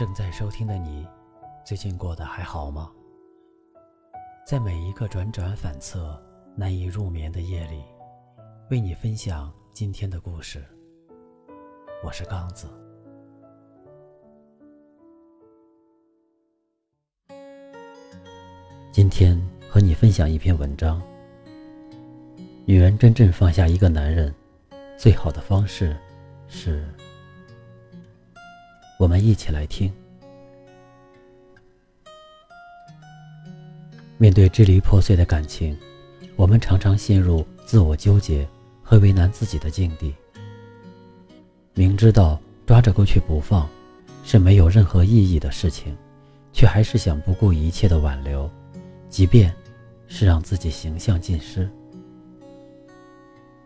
正在收听的你，最近过得还好吗？在每一个辗转反侧、难以入眠的夜里，为你分享今天的故事。我是刚子。今天和你分享一篇文章。女人真正放下一个男人，最好的方式是……我们一起来听。面对支离破碎的感情，我们常常陷入自我纠结和为难自己的境地。明知道抓着过去不放是没有任何意义的事情，却还是想不顾一切的挽留，即便是让自己形象尽失。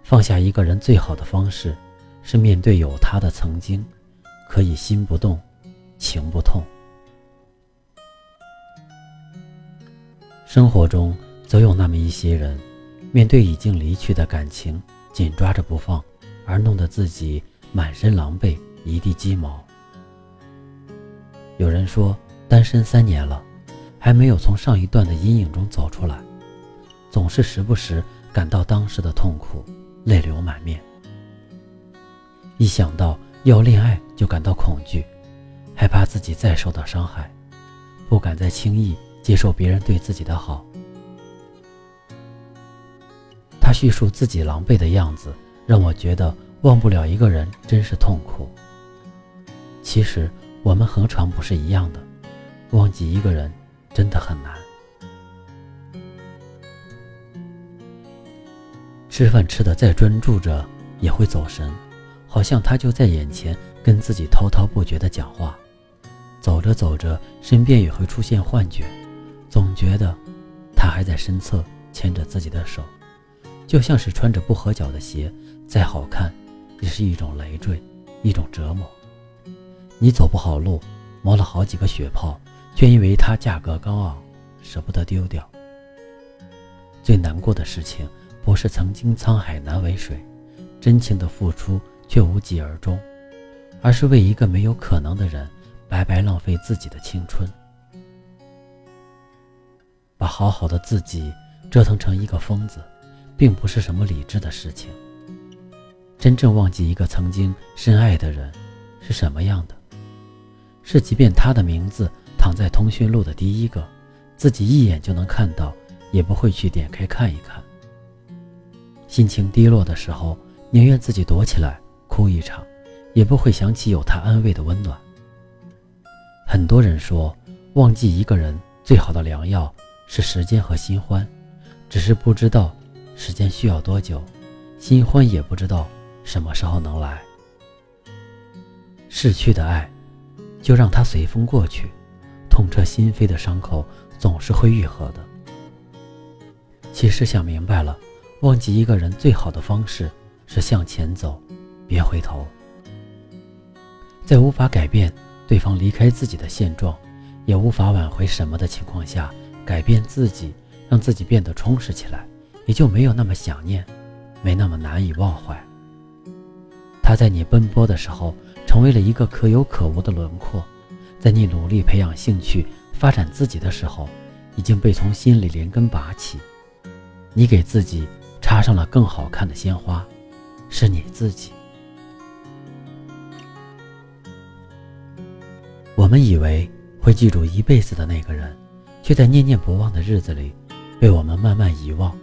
放下一个人最好的方式，是面对有他的曾经，可以心不动，情不痛。生活中总有那么一些人，面对已经离去的感情，紧抓着不放，而弄得自己满身狼狈，一地鸡毛。有人说，单身三年了，还没有从上一段的阴影中走出来，总是时不时感到当时的痛苦，泪流满面。一想到要恋爱，就感到恐惧，害怕自己再受到伤害，不敢再轻易。接受别人对自己的好，他叙述自己狼狈的样子，让我觉得忘不了一个人真是痛苦。其实我们何尝不是一样的？忘记一个人真的很难。吃饭吃的再专注着，也会走神，好像他就在眼前，跟自己滔滔不绝的讲话。走着走着，身边也会出现幻觉。总觉得他还在身侧牵着自己的手，就像是穿着不合脚的鞋，再好看也是一种累赘，一种折磨。你走不好路，磨了好几个血泡，却因为它价格高昂，舍不得丢掉。最难过的事情不是曾经沧海难为水，真情的付出却无疾而终，而是为一个没有可能的人，白白浪费自己的青春。把好好的自己折腾成一个疯子，并不是什么理智的事情。真正忘记一个曾经深爱的人是什么样的？是即便他的名字躺在通讯录的第一个，自己一眼就能看到，也不会去点开看一看。心情低落的时候，宁愿自己躲起来哭一场，也不会想起有他安慰的温暖。很多人说，忘记一个人最好的良药。是时间和新欢，只是不知道时间需要多久，新欢也不知道什么时候能来。逝去的爱，就让它随风过去，痛彻心扉的伤口总是会愈合的。其实想明白了，忘记一个人最好的方式是向前走，别回头。在无法改变对方离开自己的现状，也无法挽回什么的情况下。改变自己，让自己变得充实起来，也就没有那么想念，没那么难以忘怀。他在你奔波的时候，成为了一个可有可无的轮廓；在你努力培养兴趣、发展自己的时候，已经被从心里连根拔起。你给自己插上了更好看的鲜花，是你自己。我们以为会记住一辈子的那个人。却在念念不忘的日子里，被我们慢慢遗忘。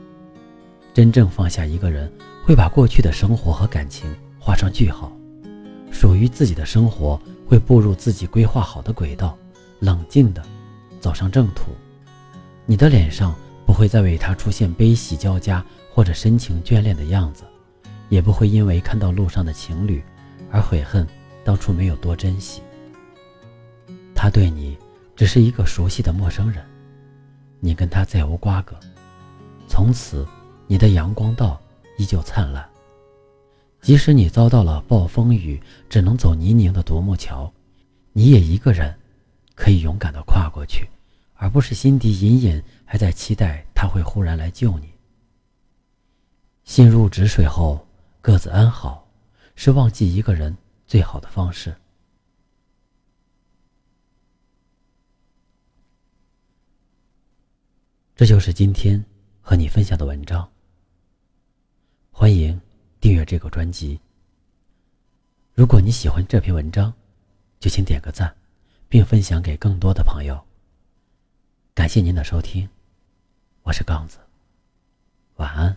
真正放下一个人，会把过去的生活和感情画上句号，属于自己的生活会步入自己规划好的轨道，冷静的走上正途。你的脸上不会再为他出现悲喜交加或者深情眷恋的样子，也不会因为看到路上的情侣而悔恨当初没有多珍惜。他对你只是一个熟悉的陌生人。你跟他再无瓜葛，从此你的阳光道依旧灿烂。即使你遭到了暴风雨，只能走泥泞的独木桥，你也一个人可以勇敢的跨过去，而不是心底隐隐还在期待他会忽然来救你。心如止水后各自安好，是忘记一个人最好的方式。这就是今天和你分享的文章。欢迎订阅这个专辑。如果你喜欢这篇文章，就请点个赞，并分享给更多的朋友。感谢您的收听，我是刚子，晚安。